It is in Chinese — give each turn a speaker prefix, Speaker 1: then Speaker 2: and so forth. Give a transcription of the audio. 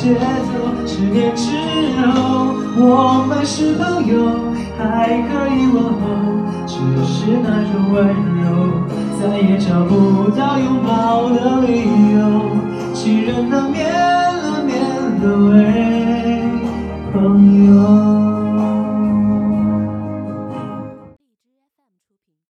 Speaker 1: 节奏，十年之后我们是朋友，还可以问候，只是那种温柔再也找不到拥抱的理由，情人难眠了，眠了为朋友。